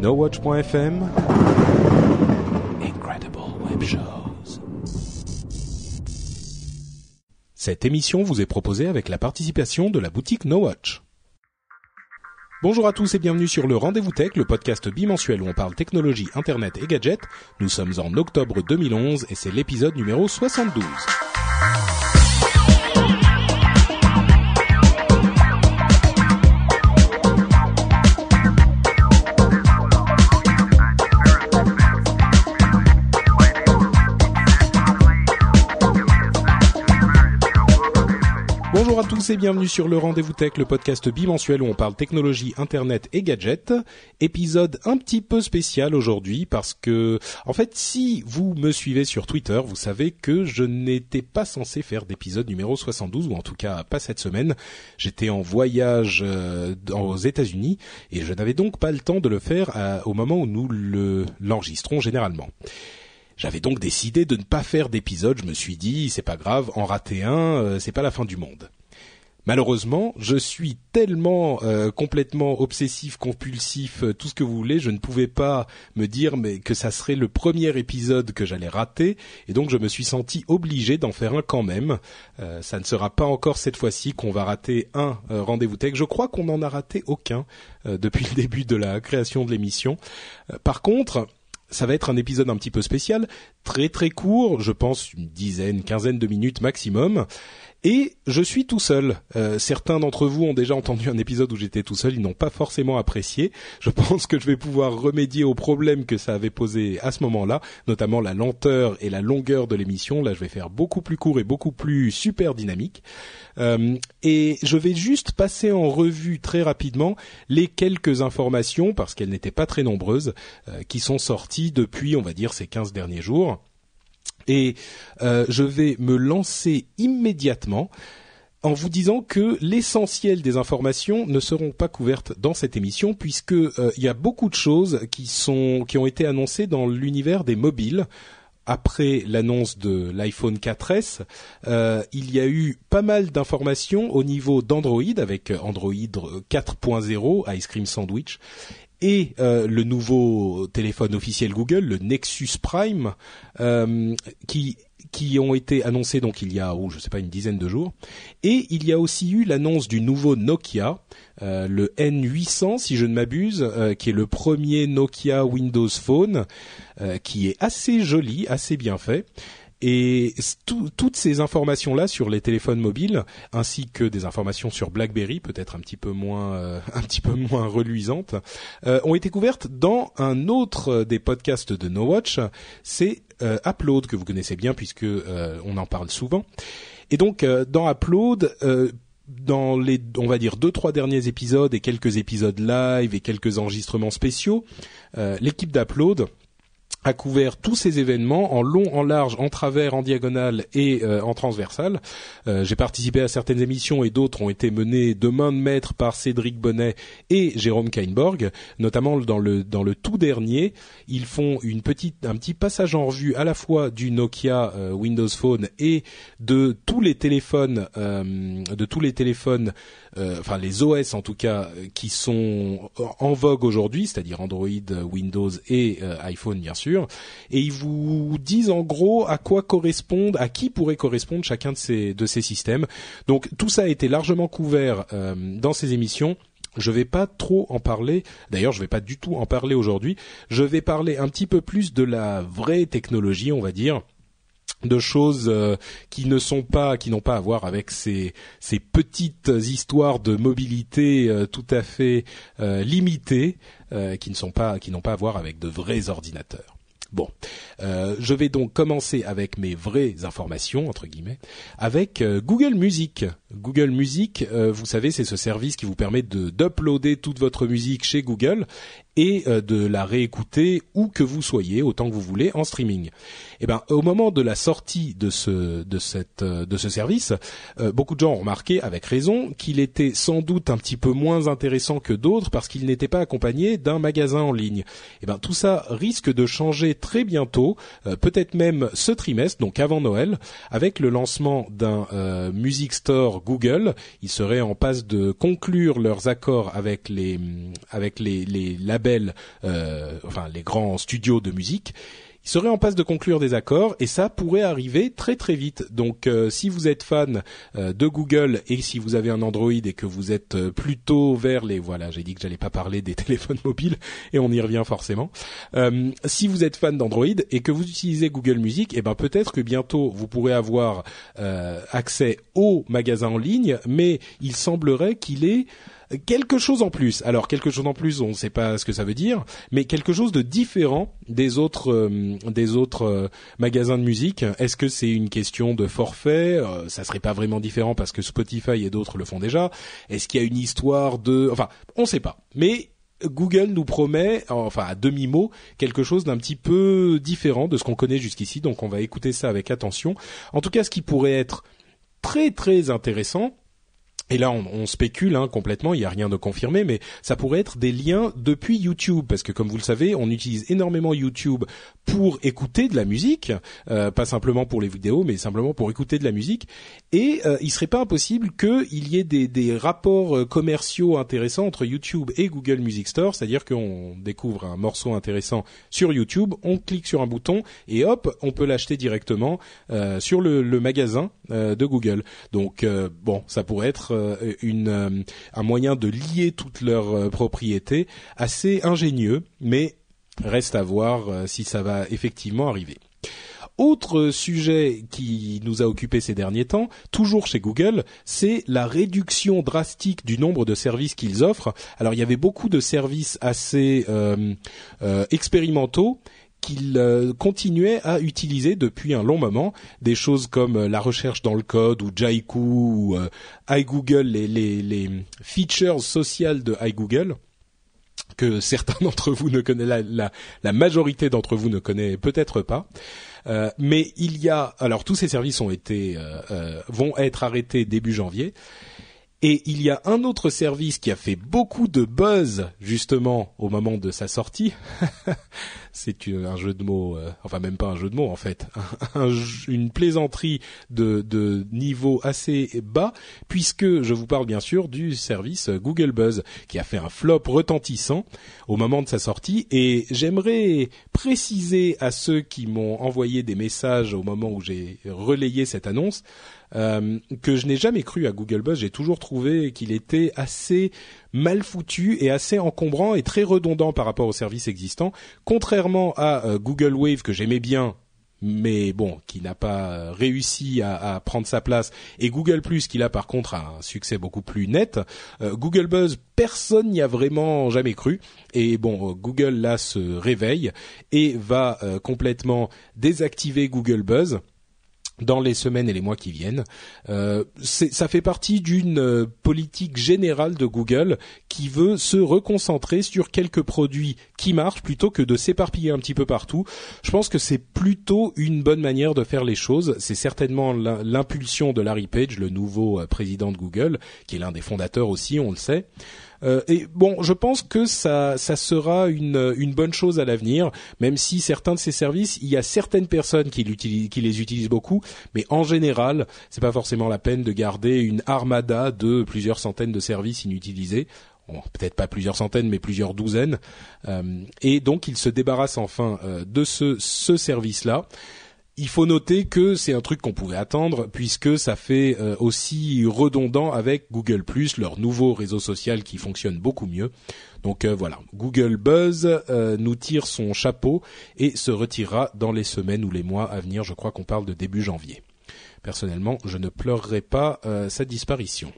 NoWatch.fm Incredible Web Shows. Cette émission vous est proposée avec la participation de la boutique NoWatch. Bonjour à tous et bienvenue sur le Rendez-vous Tech, le podcast bimensuel où on parle technologie, internet et gadgets. Nous sommes en octobre 2011 et c'est l'épisode numéro 72. Bienvenue sur le Rendez-vous Tech, le podcast bimensuel où on parle technologie, internet et gadgets. Épisode un petit peu spécial aujourd'hui parce que, en fait, si vous me suivez sur Twitter, vous savez que je n'étais pas censé faire d'épisode numéro 72 ou en tout cas pas cette semaine. J'étais en voyage euh, aux États-Unis et je n'avais donc pas le temps de le faire à- au moment où nous le- l'enregistrons généralement. J'avais donc décidé de ne pas faire d'épisode. Je me suis dit, c'est pas grave, en rater un, euh, c'est pas la fin du monde. Malheureusement, je suis tellement euh, complètement obsessif, compulsif, euh, tout ce que vous voulez, je ne pouvais pas me dire mais que ça serait le premier épisode que j'allais rater, et donc je me suis senti obligé d'en faire un quand même. Euh, ça ne sera pas encore cette fois-ci qu'on va rater un euh, rendez-vous tech. Je crois qu'on n'en a raté aucun depuis le début de la création de l'émission. Par contre, ça va être un épisode un petit peu spécial, très très court, je pense une dizaine, quinzaine de minutes maximum. Et je suis tout seul. Euh, certains d'entre vous ont déjà entendu un épisode où j'étais tout seul, ils n'ont pas forcément apprécié. Je pense que je vais pouvoir remédier aux problèmes que ça avait posé à ce moment-là, notamment la lenteur et la longueur de l'émission. Là, je vais faire beaucoup plus court et beaucoup plus super dynamique. Euh, et je vais juste passer en revue très rapidement les quelques informations, parce qu'elles n'étaient pas très nombreuses, euh, qui sont sorties depuis, on va dire, ces 15 derniers jours. Et euh, je vais me lancer immédiatement en vous disant que l'essentiel des informations ne seront pas couvertes dans cette émission puisque euh, il y a beaucoup de choses qui sont qui ont été annoncées dans l'univers des mobiles. Après l'annonce de l'iPhone 4S, euh, il y a eu pas mal d'informations au niveau d'Android avec Android 4.0, Ice Cream Sandwich, et euh, le nouveau téléphone officiel Google, le Nexus Prime, euh, qui qui ont été annoncés donc il y a, oh, je sais pas, une dizaine de jours. Et il y a aussi eu l'annonce du nouveau Nokia, euh, le N800 si je ne m'abuse, qui est le premier Nokia Windows Phone, qui est assez joli, assez bien fait. Et tout- toutes ces informations-là sur les téléphones mobiles, ainsi que des informations sur BlackBerry, peut-être un petit peu moins, euh, un petit peu moins reluisantes, euh, ont été couvertes dans un autre euh, des podcasts de No Watch. C'est euh, Upload que vous connaissez bien puisque euh, on en parle souvent. Et donc euh, dans Upload. dans les, on va dire deux trois derniers épisodes et quelques épisodes live et quelques enregistrements spéciaux, euh, l'équipe d'Upload a couvert tous ces événements en long, en large, en travers, en diagonale et euh, en transversal. Euh, J'ai participé à certaines émissions et d'autres ont été menées de main de maître par Cédric Bonnet et Jérôme Kainborg, notamment dans le dans le tout dernier, ils font une petite un petit passage en revue à la fois du Nokia euh, Windows Phone et de tous les téléphones de tous les téléphones enfin les OS en tout cas euh, qui sont en vogue aujourd'hui, c'est-à-dire Android, euh, Windows et euh, iPhone bien sûr, et ils vous disent en gros à quoi correspondent, à qui pourrait correspondre chacun de ces de ces systèmes. Donc tout ça a été largement couvert euh, dans ces émissions. Je vais pas trop en parler. D'ailleurs, je vais pas du tout en parler aujourd'hui. Je vais parler un petit peu plus de la vraie technologie, on va dire de choses euh, qui ne sont pas qui n'ont pas à voir avec ces ces petites histoires de mobilité euh, tout à fait euh, limitées qui ne sont pas qui n'ont pas à voir avec de vrais ordinateurs. Bon, je vais donc commencer avec mes vraies informations entre guillemets avec Google Music. Google Music, euh, vous savez, c'est ce service qui vous permet de d'uploader toute votre musique chez Google et euh, de la réécouter où que vous soyez, autant que vous voulez, en streaming. Et ben, au moment de la sortie de ce de cette euh, de ce service, euh, beaucoup de gens ont remarqué, avec raison, qu'il était sans doute un petit peu moins intéressant que d'autres parce qu'il n'était pas accompagné d'un magasin en ligne. Et ben, tout ça risque de changer très bientôt, euh, peut-être même ce trimestre, donc avant Noël, avec le lancement d'un euh, Music Store Google. Ils seraient en passe de conclure leurs accords avec les avec les, les labels, euh, enfin les grands studios de musique ils seraient en passe de conclure des accords et ça pourrait arriver très très vite. Donc euh, si vous êtes fan euh, de Google et si vous avez un Android et que vous êtes euh, plutôt vers les voilà, j'ai dit que j'allais pas parler des téléphones mobiles et on y revient forcément. si vous êtes fan d'Android et que vous utilisez Google Music, et eh ben peut-être que bientôt vous pourrez avoir accès au magasin en ligne, mais il semblerait qu'il est quelque chose en plus. Alors quelque chose en plus, on ne sait pas ce que ça veut dire, mais quelque chose de différent des autres euh, des autres euh, magasins de musique. Est-ce que c'est une question de forfait? Euh, Ça serait pas vraiment différent parce que Spotify et d'autres le font déjà. Est-ce qu'il y a une histoire de, enfin, on ne sait pas. Mais Google nous promet, enfin à demi mot, quelque chose d'un petit peu différent de ce qu'on connaît jusqu'ici. Donc on va écouter ça avec attention. En tout cas, ce qui pourrait être très très intéressant, et là, on, on spécule hein, complètement, il n'y a rien de confirmé, mais ça pourrait être des liens depuis YouTube, parce que comme vous le savez, on utilise énormément YouTube pour écouter de la musique, euh, pas simplement pour les vidéos, mais simplement pour écouter de la musique. Et euh, il serait pas impossible qu'il y ait des, des, rapports euh, commerciaux intéressants entre YouTube et Google Music Store, c'est-à-dire qu'on découvre un morceau intéressant sur YouTube, on clique sur un bouton et hop, on peut l'acheter directement euh, sur le, le magasin de Google. Donc bon, ça pourrait être euh, une, euh, un moyen de lier toutes leurs euh, propriétés assez ingénieux, mais reste à voir si ça va effectivement arriver. Autre sujet qui nous a occupé ces derniers temps, toujours chez Google, c'est la réduction drastique du nombre de services qu'ils offrent. Alors il y avait beaucoup de services assez expérimentaux qu'il euh, continuait à utiliser depuis un long moment des choses comme euh, la recherche dans le code ou Jaiku ou euh, iGoogle, les, features sociales de iGoogle que certains d'entre vous ne connaissent, la, majorité d'entre vous ne connaît peut-être pas. Euh, mais il y a, alors tous ces services ont été, vont être arrêtés début janvier. Et il y a un autre service qui a fait beaucoup de buzz justement au moment de sa sortie. C'est un jeu de mots, euh, enfin même pas un jeu de mots en fait, une plaisanterie de, de, niveau assez bas, puisque je vous parle bien sûr du service Google Buzz qui a fait un flop retentissant au moment de sa sortie. Et j'aimerais préciser à ceux qui m'ont envoyé des messages au moment où j'ai relayé cette annonce euh, que je n'ai jamais cru à Google Buzz. J'ai toujours trouvé qu'il était assez mal foutu et assez encombrant et très redondant par rapport aux services existants. Contrairement à euh, Google Wave que j'aimais bien mais bon, qui n'a pas réussi à, prendre sa place, et Google Plus qui là par contre a un succès beaucoup plus net. Euh, Google Buzz, personne n'y a vraiment jamais cru, et bon, Google là se réveille et va complètement désactiver Google Buzz dans les semaines et les mois qui viennent. Euh, ça fait partie d'une euh, politique générale de Google qui veut se reconcentrer sur quelques produits qui marchent plutôt que de s'éparpiller un petit peu partout. Je pense que c'est plutôt une bonne manière de faire les choses. C'est certainement l'impulsion de Larry Page, le nouveau euh, président de Google, qui est l'un des fondateurs aussi, on le sait. Euh, et bon, je pense que ça, sera une, bonne chose à l'avenir, même si certains de ces services, il y a certaines personnes qui, les utilisent beaucoup, mais en général, c'est pas forcément la peine de garder une armada de plusieurs centaines de services inutilisés. Peut-être pas plusieurs centaines, mais plusieurs douzaines. Euh, et donc, ils se débarrassent enfin euh, de ce, ce service-là il faut noter que c'est un truc qu'on pouvait attendre puisque ça fait euh, aussi redondant avec Google leur nouveau réseau social qui fonctionne beaucoup mieux. Donc euh, voilà, Google Buzz euh, nous tire son chapeau et se retirera dans les semaines ou les mois à venir. Je crois qu'on parle de début janvier. Personnellement, je ne pleurerai pas sa disparition.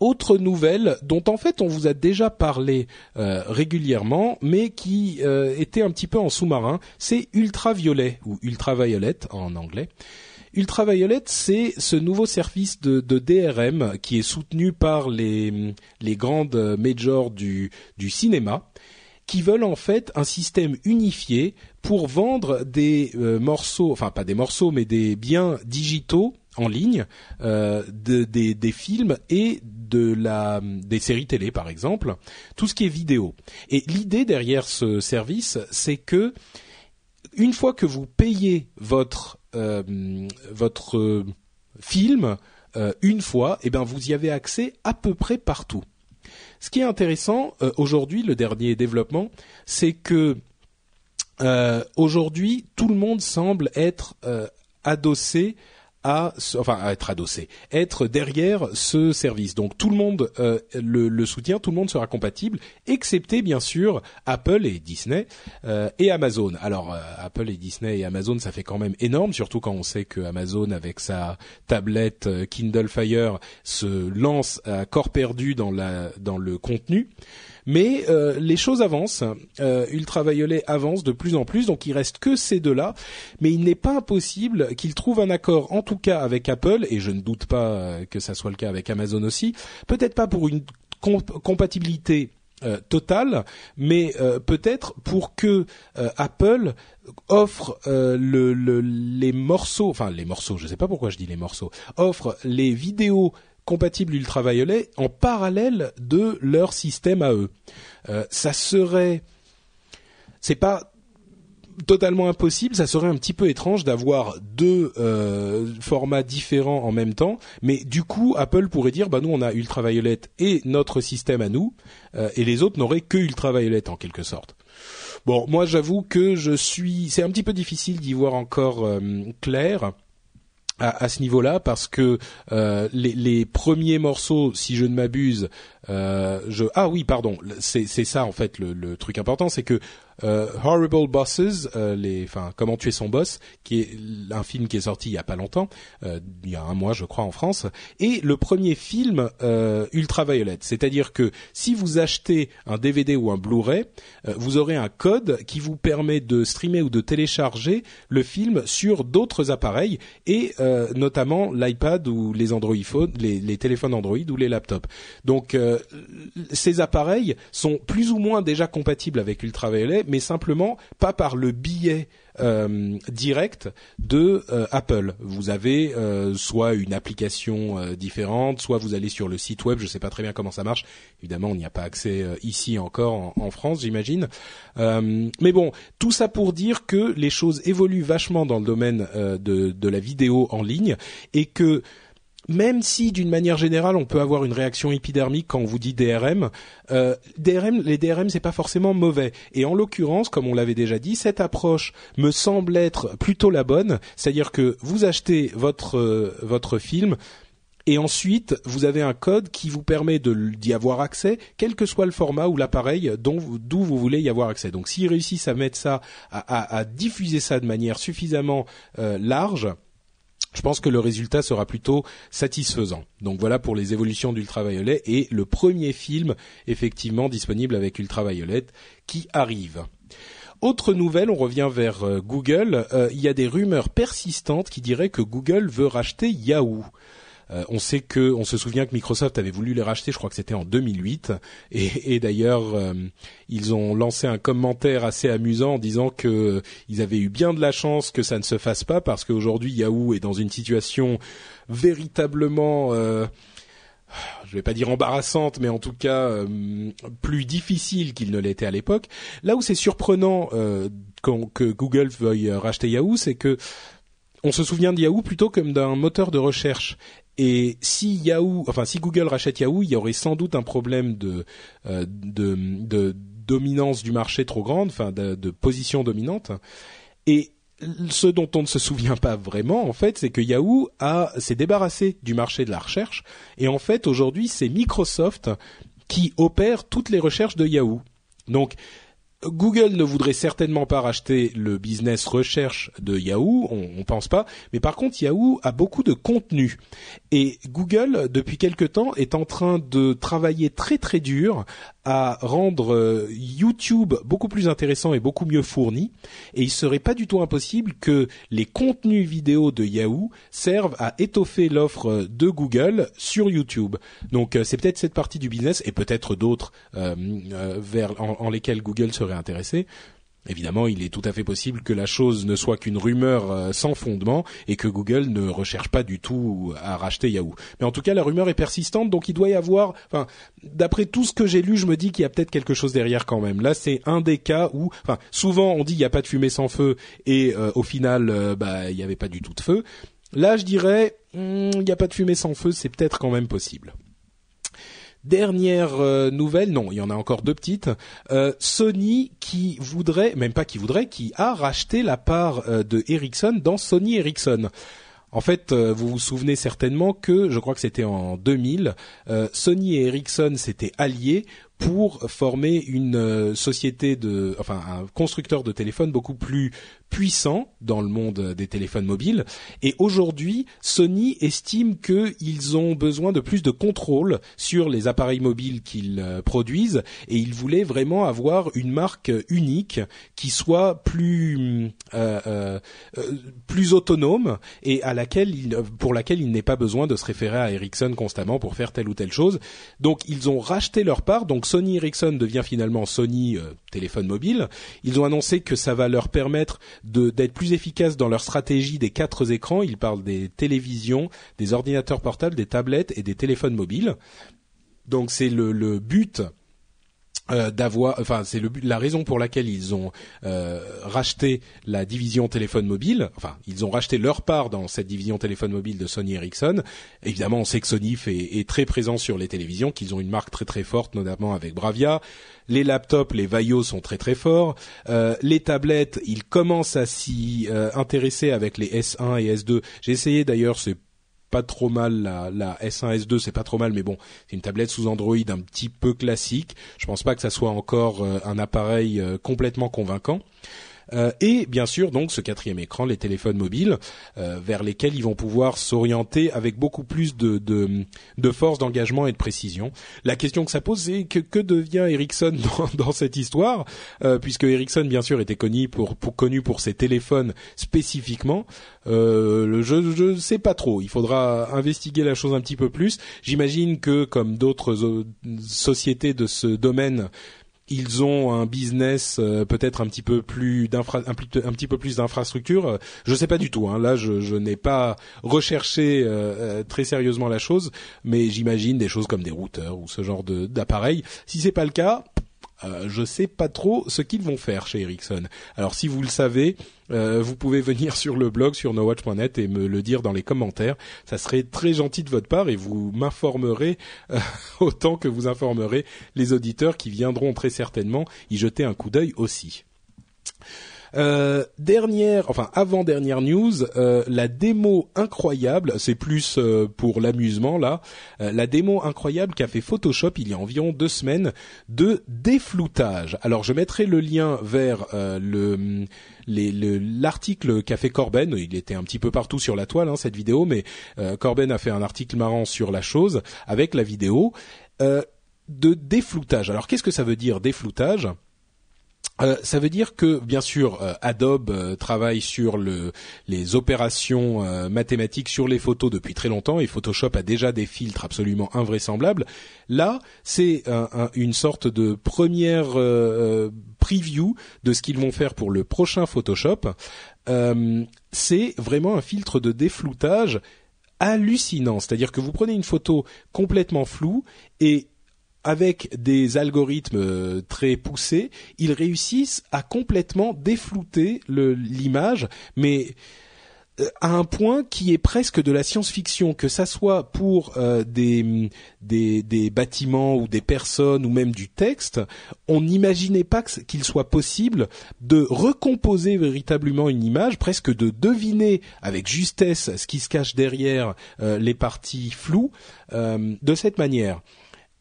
Autre nouvelle dont en fait on vous a déjà parlé euh, régulièrement, mais qui euh, était un petit peu en sous-marin, c'est Ultraviolet ou Ultraviolet en anglais. Ultraviolet, c'est ce nouveau service de, DRM qui est soutenu par les, grandes majors du, du cinéma qui veulent en fait un système unifié pour vendre des euh, morceaux, enfin pas des morceaux, mais des biens digitaux en ligne euh, de, des, films et de la des séries télé par exemple, tout ce qui est vidéo. Et l'idée derrière ce service, c'est que une fois que vous payez votre euh, votre film une fois, eh ben vous y avez accès à peu près partout. Ce qui est intéressant aujourd'hui, le dernier développement, c'est que aujourd'hui tout le monde semble être adossé à, enfin à être adossé, être derrière ce service. Donc tout le monde euh, le, soutient, tout le monde sera compatible, excepté bien sûr Apple et Disney euh, et Amazon. Alors euh, Apple et Disney et Amazon, ça fait quand même énorme, surtout quand on sait que Amazon avec sa tablette Kindle Fire se lance à corps perdu dans la dans le contenu. Mais euh, les choses avancent, euh, Ultraviolet avance de plus en plus, donc il reste que ces deux-là. Mais il n'est pas impossible qu'ils trouvent un accord, en tout cas avec Apple, et je ne doute pas euh, que ça soit le cas avec Amazon aussi. Peut-être pas pour une compatibilité euh, totale, mais peut-être pour que Apple offre le, le, les morceaux, enfin les morceaux, je ne sais pas pourquoi je dis les morceaux, offre les vidéos compatible ultraviolet en parallèle de leur système à eux. Euh, ça serait, c'est pas totalement impossible, ça serait un petit peu étrange d'avoir deux euh, formats différents en même temps, mais du coup Apple pourrait dire bah nous on a ultraviolet et notre système à nous euh, et les autres n'auraient que ultraviolet en quelque sorte. Bon, moi j'avoue que je suis c'est un petit peu difficile d'y voir encore clair à, à, ce niveau-là parce que euh, les, les, premiers morceaux, si je ne m'abuse, euh, je ah oui pardon, c'est ça en fait le, truc important, c'est que Horrible Bosses, euh, les, enfin comment tuer son boss, qui est un film qui est sorti il y a pas longtemps, euh, il y a un mois je crois en France, et le premier film euh, Ultraviolet. C'est-à-dire que si vous achetez un DVD ou un Blu-ray, vous aurez un code qui vous permet de streamer ou de télécharger le film sur d'autres appareils et notamment l'iPad ou les Android Phone, les, téléphones Android ou les laptops. Donc ces appareils sont plus ou moins déjà compatibles avec Ultraviolet mais simplement pas par le billet euh, direct de euh, Apple. Vous avez euh, soit une application différente, soit vous allez sur le site web. Je ne sais pas très bien comment ça marche. Évidemment, on n'y a pas accès ici encore en, France, j'imagine. mais bon, tout ça pour dire que les choses évoluent vachement dans le domaine de, de la vidéo en ligne et que même si d'une manière générale on peut avoir une réaction épidermique quand on vous dit DRM, euh, DRM les DRM c'est pas forcément mauvais. Et en l'occurrence, comme on l'avait déjà dit, cette approche me semble être plutôt la bonne, c'est-à-dire que vous achetez votre euh, votre film et ensuite vous avez un code qui vous permet d'y avoir accès, quel que soit le format ou l'appareil d'où vous voulez y avoir accès. Donc s'ils réussissent à mettre ça, à, diffuser ça de manière suffisamment euh, large, je pense que le résultat sera plutôt satisfaisant. Donc voilà pour les évolutions d'Ultraviolet et le premier film effectivement disponible avec Ultraviolet qui arrive. Autre nouvelle, on revient vers euh, Google. Euh, il y a des rumeurs persistantes qui diraient que Google veut racheter Yahoo. Euh, on sait que, on se souvient que Microsoft avait voulu les racheter, je crois que c'était en 2008, et, et d'ailleurs euh, ils ont lancé un commentaire assez amusant en disant que euh, ils avaient eu bien de la chance que ça ne se fasse pas parce qu'aujourd'hui Yahoo est dans une situation véritablement je vais pas dire embarrassante, mais en tout cas plus difficile qu'il ne l'était à l'époque. Là où c'est surprenant que Google veuille racheter Yahoo, c'est que on se souvient de Yahoo plutôt comme d'un moteur de recherche. Et si Yahoo, enfin si Google rachète Yahoo, il y aurait sans doute un problème de euh, de, de, dominance du marché trop grande, enfin de, de, position dominante. Et ce dont on ne se souvient pas vraiment, en fait, c'est que Yahoo a s'est débarrassé du marché de la recherche. Et en fait, aujourd'hui, c'est Microsoft qui opère toutes les recherches de Yahoo. Donc Google ne voudrait certainement pas racheter le business recherche de Yahoo, on, on pense pas, mais par contre Yahoo a beaucoup de contenu. Et Google depuis quelque temps est en train de travailler très très dur à rendre euh, YouTube beaucoup plus intéressant et beaucoup mieux fourni. Et il serait pas du tout impossible que les contenus vidéo de Yahoo servent à étoffer l'offre de Google sur YouTube. Donc euh, c'est peut-être cette partie du business et peut-être d'autres euh, vers en, en lesquels Google serait intéressé. Évidemment, il est tout à fait possible que la chose ne soit qu'une rumeur euh, sans fondement et que Google ne recherche pas du tout à racheter Yahoo. Mais en tout cas, la rumeur est persistante, donc il doit y avoir. D'après tout ce que j'ai lu, je me dis qu'il y a peut-être quelque chose derrière quand même. Là, c'est un des cas où, souvent on dit il n'y a pas de fumée sans feu et euh, au final, euh, bah, il n'y avait pas du tout de feu. là, je dirais, hmm, il n'y a pas de fumée sans feu, c'est peut-être quand même possible. Dernière euh, nouvelle, non, il y en a encore deux petites. Euh, Sony qui voudrait, même pas qui voudrait, qui a racheté la part euh, de Ericsson dans Sony Ericsson. En fait, vous vous souvenez certainement que, je crois que c'était en 2000, Sony et Ericsson s'étaient alliés pour former une société de, enfin un constructeur de téléphones beaucoup plus puissant dans le monde des téléphones mobiles. Et aujourd'hui, Sony estime qu'ils ont besoin de plus de contrôle sur les appareils mobiles qu'ils euh, produisent et ils voulaient vraiment avoir une marque unique qui soit plus euh, euh, plus autonome et à laquelle pour laquelle il n'est pas besoin de se référer à Ericsson constamment pour faire telle ou telle chose. Donc ils ont racheté leur part. Donc Sony Ericsson devient finalement Sony téléphone mobile. Ils ont annoncé que ça va leur permettre d'être plus efficaces dans leur stratégie des quatre écrans. Ils parlent des télévisions, des ordinateurs portables, des tablettes et des téléphones mobiles. Donc c'est le, le but euh, d'avoir, enfin c'est le la raison pour laquelle ils ont euh, racheté la division téléphone mobile. Enfin, ils ont racheté leur part dans cette division téléphone mobile de Sony Ericsson. Évidemment, on sait que Sony fait, est très présent sur les télévisions, qu'ils ont une marque très très forte, notamment avec Bravia. Les laptops, les Vaio sont très très forts. Euh, les tablettes, ils commencent à s'y intéresser avec les S1 et S2. J'ai essayé d'ailleurs, c'est pas trop mal la, la S1 S2 c'est pas trop mal mais bon c'est une tablette sous Android un petit peu classique. Je pense pas que ça soit encore euh, un appareil euh, complètement convaincant euh, et bien sûr donc ce quatrième écran, les téléphones mobiles, euh, vers lesquels ils vont pouvoir s'orienter avec beaucoup plus de, de, de force d'engagement et de précision. La question que ça pose, c'est que, que devient Ericsson dans, dans cette histoire, euh, puisque Ericsson bien sûr était connu pour, pour, connu pour ses téléphones spécifiquement. Euh, je ne sais pas trop. Il faudra investiguer la chose un petit peu plus. J'imagine que comme d'autres sociétés de ce domaine ils ont un business euh, peut-être un petit peu plus d'infra, un, petit peu plus d'infrastructure. Je sais pas du tout. Hein. Là, je, je n'ai pas recherché euh, euh, très sérieusement la chose, mais j'imagine des choses comme des routeurs ou ce genre d'appareils. Si c'est pas le cas, euh, je sais pas trop ce qu'ils vont faire chez Ericsson. Alors si vous le savez, euh, vous pouvez venir sur le blog sur nowatch.net et me le dire dans les commentaires. Ça serait très gentil de votre part et vous m'informerez euh, autant que vous informerez les auditeurs qui viendront très certainement y jeter un coup d'œil aussi. Euh, dernière, enfin avant dernière news, euh, la démo incroyable, c'est plus euh, pour l'amusement là, la démo incroyable qu'a fait Photoshop il y a environ deux semaines de défloutage. Alors je mettrai le lien vers le l'article qu'a fait Corben, il était un petit peu partout sur la toile hein, cette vidéo, mais Corben a fait un article marrant sur la chose avec la vidéo de défloutage. Alors qu'est-ce que ça veut dire défloutage? Euh, ça veut dire que bien sûr euh, Adobe euh, travaille sur le, les opérations mathématiques sur les photos depuis très longtemps et Photoshop a déjà des filtres absolument invraisemblables. Là, c'est une sorte de première preview de ce qu'ils vont faire pour le prochain Photoshop. c'est vraiment un filtre de défloutage hallucinant, c'est-à-dire que vous prenez une photo complètement floue et avec des algorithmes euh, très poussés, ils réussissent à complètement déflouter l'image, mais euh, à un point qui est presque de la science-fiction, que ça soit pour euh, des, des, des, bâtiments ou des personnes ou même du texte, on n'imaginait pas qu'il soit possible de recomposer véritablement une image, presque de deviner avec justesse ce qui se cache derrière les parties floues de cette manière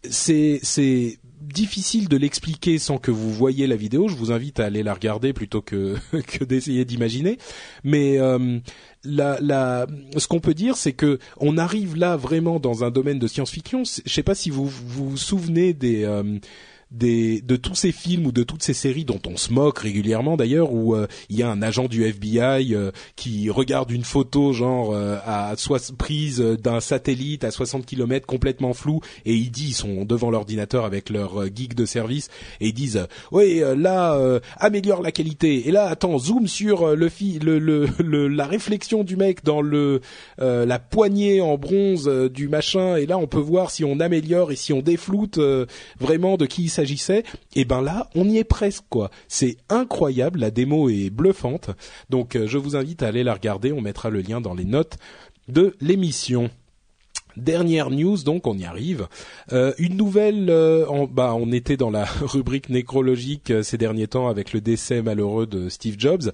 c'est c'est difficile de l'expliquer sans que vous voyez la vidéo. Je vous invite à aller la regarder plutôt que que d'essayer d'imaginer. Mais euh, la, la, ce qu'on peut dire, c'est que on arrive là vraiment dans un domaine de science-fiction. Je sais pas si vous vous, souvenez des euh, des, de tous ces films ou de toutes ces séries dont on se moque régulièrement d'ailleurs, où euh, il y a un agent du FBI euh, qui regarde une photo genre euh, à prise d'un satellite à 60 km complètement flou et il dit ils sont devant l'ordinateur avec leur geek de service et ils disent oui là améliore la qualité et là attends zoom sur le, fi le, le, le, la réflexion du mec dans le la poignée en bronze du machin et là on peut voir si on améliore et si on défloute vraiment de qui il s'agissait, et eh ben là, on y est presque quoi. C'est incroyable, la démo est bluffante. Donc euh, je vous invite à aller la regarder, on mettra le lien dans les notes de l'émission. Dernière news, donc on y arrive. Euh, une nouvelle, euh, bah, on était dans la rubrique nécrologique ces derniers temps avec le décès malheureux de Steve Jobs,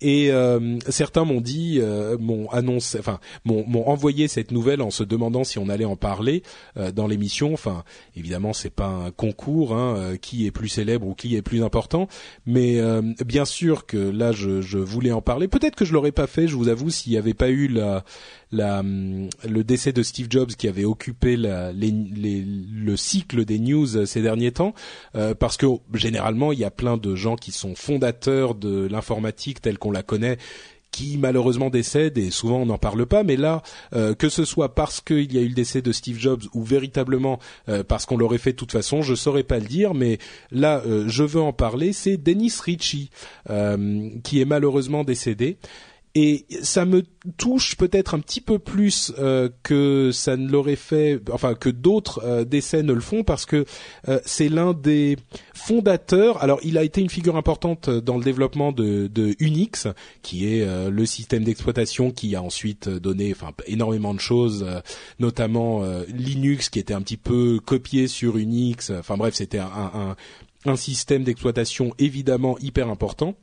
et euh, certains m'ont dit, euh, m'ont annoncé, enfin, m'ont envoyé cette nouvelle en se demandant si on allait en parler euh, dans l'émission. Enfin, évidemment, c'est pas un concours, hein, qui est plus célèbre ou qui est plus important, mais bien sûr que là, je, je voulais en parler. Peut-être que je l'aurais pas fait, je vous avoue, s'il n'y avait pas eu la, la, le décès de Steve Jobs qui avait occupé la, les, les, le cycle des news ces derniers temps, parce que généralement il y a plein de gens qui sont fondateurs de l'informatique telle qu'on on la connaît qui malheureusement décède et souvent on n'en parle pas mais là euh, que ce soit parce qu'il y a eu le décès de Steve Jobs ou véritablement euh, parce qu'on l'aurait fait de toute façon je saurais pas le dire mais là euh, je veux en parler c'est Dennis Ritchie qui est malheureusement décédé et ça me touche peut-être un petit peu plus euh, que ça ne l'aurait fait, enfin que d'autres euh, décès ne le font, parce que euh, c'est l'un des fondateurs. Alors, il a été une figure importante dans le développement de, Unix, qui est le système d'exploitation qui a ensuite donné, enfin, énormément de choses, notamment Linux, qui était un petit peu copié sur Unix. Enfin bref, c'était un système d'exploitation évidemment hyper important.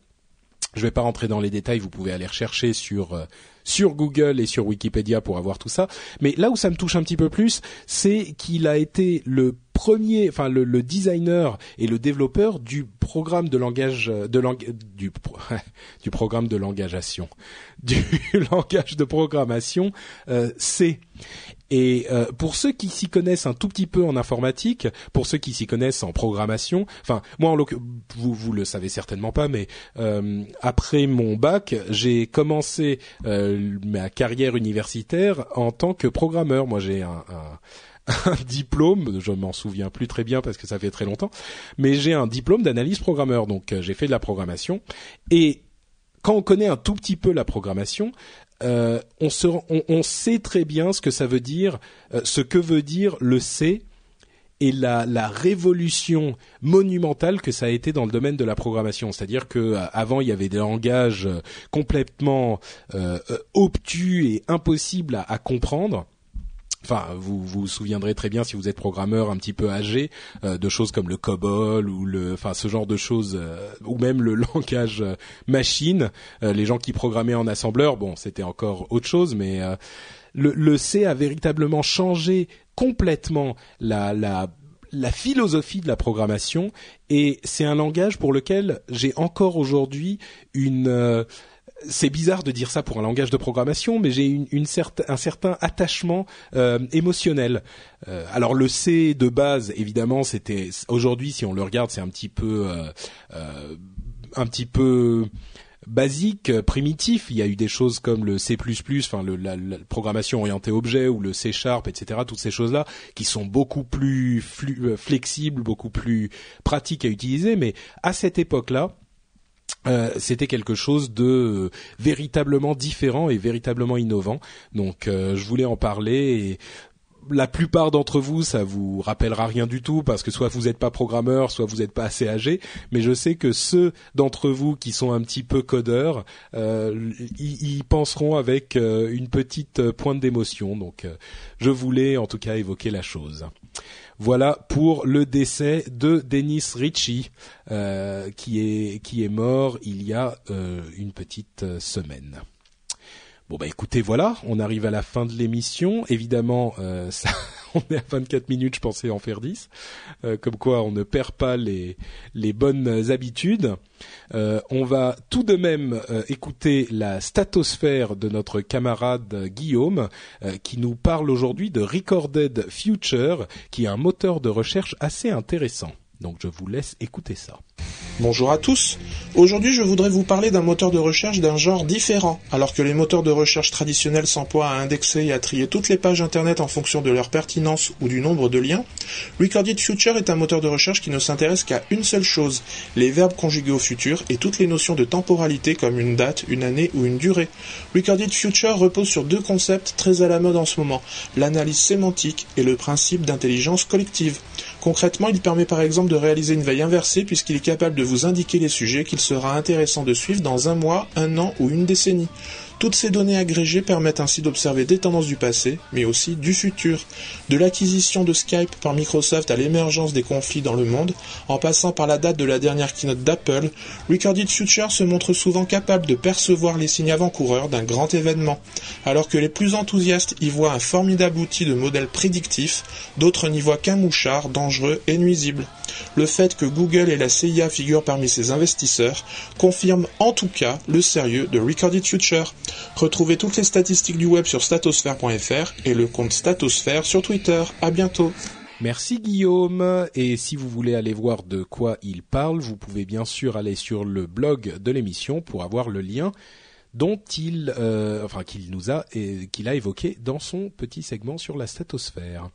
Je ne vais pas rentrer dans les détails, vous pouvez aller rechercher sur euh, sur Google et sur Wikipédia pour avoir tout ça. Mais là où ça me touche un petit peu plus, c'est qu'il a été le premier, enfin le, le, designer et le développeur du programme de langage de lang, du du programme de langageation, du langage de programmation euh, C. Et euh, pour ceux qui s'y connaissent un tout petit peu en informatique, pour ceux qui s'y connaissent en programmation, enfin moi en vous vous le savez certainement pas, mais euh, après mon bac, j'ai commencé euh, ma carrière universitaire en tant que programmeur. Moi j'ai un, un un diplôme, je m'en souviens plus très bien parce que ça fait très longtemps, mais j'ai un diplôme d'analyse programmeur, donc euh, j'ai fait de la programmation. Et quand on connaît un tout petit peu la programmation, euh, on, sait très bien ce que ça veut dire, euh, ce que veut dire le C et la, révolution monumentale que ça a été dans le domaine de la programmation. C'est-à-dire que euh, avant il y avait des langages complètement obtus et impossibles à comprendre enfin vous vous souviendrez très bien si vous êtes programmeur un petit peu âgé euh, de choses comme le COBOL ou le enfin ce genre de choses euh, ou même le langage euh, machine. Les gens qui programmaient en assembleur bon c'était encore autre chose mais le, le C a véritablement changé complètement la la la philosophie de la programmation et c'est un langage pour lequel j'ai encore aujourd'hui une c'est bizarre de dire ça pour un langage de programmation, mais j'ai une, une un certain attachement euh, émotionnel. Euh, alors le C de base, évidemment, c'était aujourd'hui, si on le regarde, c'est un petit peu, euh, un petit peu basique, primitif. Il y a eu des choses comme le C++, enfin le, la, la, programmation orientée objet ou le C Sharp, etc. Toutes ces choses-là qui sont beaucoup plus flexibles, beaucoup plus pratiques à utiliser. Mais à cette époque-là, euh, c'était quelque chose de euh, véritablement différent et véritablement innovant. Donc euh, je voulais en parler et la plupart d'entre vous, ça vous rappellera rien du tout parce que soit vous n'êtes pas programmeur, soit vous n'êtes pas assez âgé. Mais je sais que ceux d'entre vous qui sont un petit peu codeurs, euh, y, penseront avec une petite pointe d'émotion. Donc, je voulais en tout cas évoquer la chose. Voilà pour le décès de Dennis Ritchie, euh, qui est qui est mort il y a euh, une petite euh, semaine. Bon bah écoutez, voilà, on arrive à la fin de l'émission. Évidemment, euh, ça, on est à 24 minutes, je pensais en faire 10. Euh, comme quoi, on ne perd pas les, les bonnes habitudes. Euh, on va tout de même écouter la statosphère de notre camarade Guillaume, qui nous parle aujourd'hui de Recorded Future, qui est un moteur de recherche assez intéressant. Donc je vous laisse écouter ça. Bonjour à tous. Aujourd'hui, je voudrais vous parler d'un moteur de recherche d'un genre différent. Alors que les moteurs de recherche traditionnels s'emploient à indexer et à trier toutes les pages internet en fonction de leur pertinence ou du nombre de liens, Recorded Future est un moteur de recherche qui ne s'intéresse qu'à une seule chose, les verbes conjugués au futur et toutes les notions de temporalité comme une date, une année ou une durée. Recorded Future repose sur deux concepts très à la mode en ce moment, l'analyse sémantique et le principe d'intelligence collective. Concrètement, il permet par exemple de réaliser une veille inversée puisqu'il est capable de vous indiquer les sujets qu'il sera intéressant de suivre dans un mois, un an ou une décennie. Toutes ces données agrégées permettent ainsi d'observer des tendances du passé, mais aussi du futur. De l'acquisition de Skype par Microsoft à l'émergence des conflits dans le monde, en passant par la date de la dernière keynote d'Apple, Recorded Future se montre souvent capable de percevoir les signes avant-coureurs d'un grand événement. Alors que les plus enthousiastes y voient un formidable outil de modèle prédictif, d'autres n'y voient qu'un mouchard dangereux et nuisible. Le fait que Google et la CIA figurent parmi ses investisseurs confirme en tout cas le sérieux de Recorded Future. Retrouvez toutes les statistiques du web sur statosphere.fr et le compte Statosphère sur Twitter. À bientôt. Merci Guillaume. Et si vous voulez aller voir de quoi il parle, vous pouvez bien sûr aller sur le blog de l'émission pour avoir le lien dont il, euh, enfin qu'il nous a, qu'il a évoqué dans son petit segment sur la statosphère.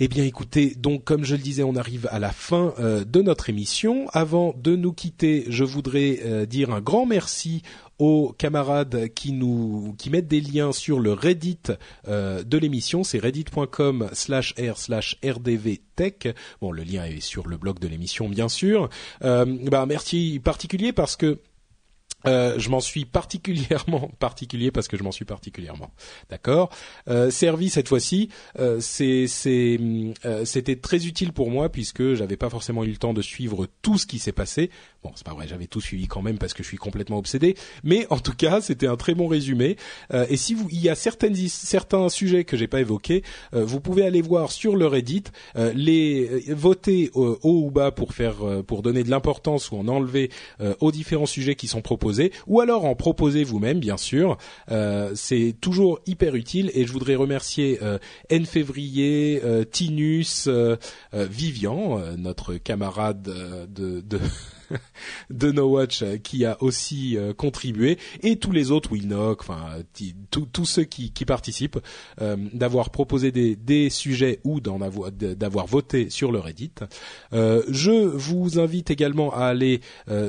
Eh bien écoutez, donc comme je le disais, on arrive à la fin euh, de notre émission. Avant de nous quitter, je voudrais euh, dire un grand merci aux camarades qui nous qui mettent des liens sur le Reddit euh, de l'émission, c'est reddit.com slash r slash rdvtech. Bon, le lien est sur le blog de l'émission, bien sûr. bah, merci particulier parce que euh, je m'en suis particulièrement particulier parce que je m'en suis particulièrement. D'accord euh, servi cette fois-ci euh, euh, c'était très utile pour moi puisque j'avais pas forcément eu le temps de suivre tout ce qui s'est passé. Bon c'est pas vrai j'avais tout suivi quand même parce que je suis complètement obsédé. Mais en tout cas c'était un très bon résumé. Euh, et si vous il y a certaines certains sujets que j'ai pas évoqués vous pouvez aller voir sur le Reddit les voter haut ou bas pour faire pour donner de l'importance ou en enlever aux différents sujets qui sont proposés ou alors en proposer vous-même, bien sûr. Euh, c'est toujours hyper utile et je voudrais remercier euh, N Février, euh, Tinus, euh, Vivian, notre camarade de, de de No Watch euh, qui a aussi euh, contribué et tous les autres Winnock, enfin tous ceux qui, participent, euh, d'avoir proposé des, sujets ou d'avoir voté sur le Reddit. je vous invite également à aller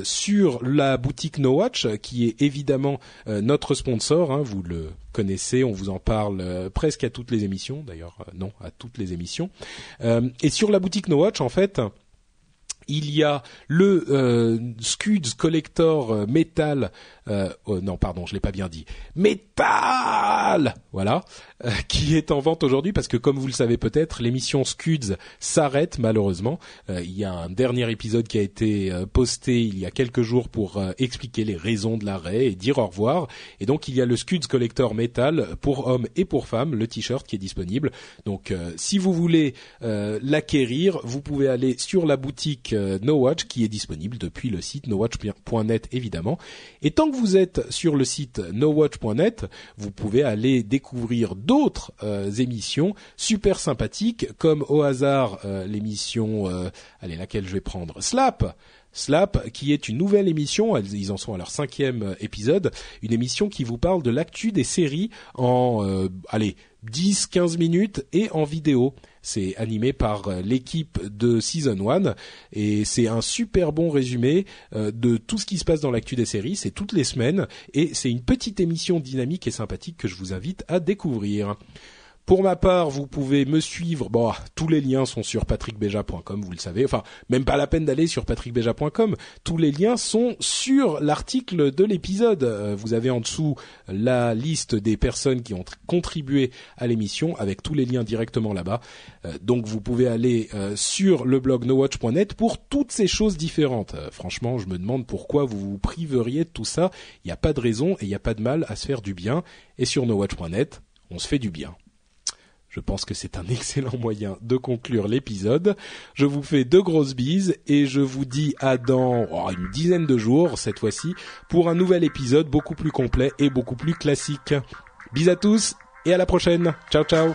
sur la boutique No Watch qui est évidemment notre sponsor. Hein, vous le connaissez, on vous en parle presque à toutes les émissions, d'ailleurs non à toutes les émissions. et sur la boutique No Watch en fait il y a le euh, Scuds Collector euh, Metal euh, oh, non pardon je l'ai pas bien dit. Metal voilà euh, qui est en vente aujourd'hui parce que comme vous le savez peut-être l'émission Scuds s'arrête malheureusement. Il y a un dernier épisode qui a été posté il y a quelques jours pour expliquer les raisons de l'arrêt et dire au revoir. Et donc il y a le Scuds Collector Metal pour hommes et pour femmes le t-shirt qui est disponible. Donc si vous voulez l'acquérir vous pouvez aller sur la boutique euh, no Watch qui est disponible depuis le site nowatch.net évidemment. Et tant que êtes sur le site nowatch.net, vous pouvez aller découvrir d'autres euh, émissions super sympathiques comme au hasard euh, l'émission allez laquelle je vais prendre? Slap. Slap, qui est une nouvelle émission, ils en sont à leur cinquième épisode, une émission qui vous parle de l'actu des séries en, allez, 10-15 minutes et en vidéo. C'est animé par euh, l'équipe de Season 1 et c'est un super bon résumé euh, de tout ce qui se passe dans l'actu des séries. C'est toutes les semaines et c'est une petite émission dynamique et sympathique que je vous invite à découvrir. Pour ma part, vous pouvez me suivre. Bon, tous les liens sont sur patrickbeja.com, vous le savez. Enfin, même pas la peine d'aller sur patrickbeja.com. Tous les liens sont sur l'article de l'épisode. Euh, vous avez en dessous la liste des personnes qui ont contribué à l'émission avec tous les liens directement là-bas. Euh, donc, vous pouvez aller euh, sur le blog nowatch.net pour toutes ces choses différentes. franchement, je me demande pourquoi vous vous priveriez de tout ça. Il n'y a pas de raison et il n'y a pas de mal à se faire du bien. Et sur nowatch.net, on se fait du bien. Je pense que c'est un excellent moyen de conclure l'épisode. Je vous fais de grosses bises et je vous dis à dans oh, une dizaine de jours cette fois-ci pour un nouvel épisode beaucoup plus complet et beaucoup plus classique. Bis à tous et à la prochaine. Ciao ciao.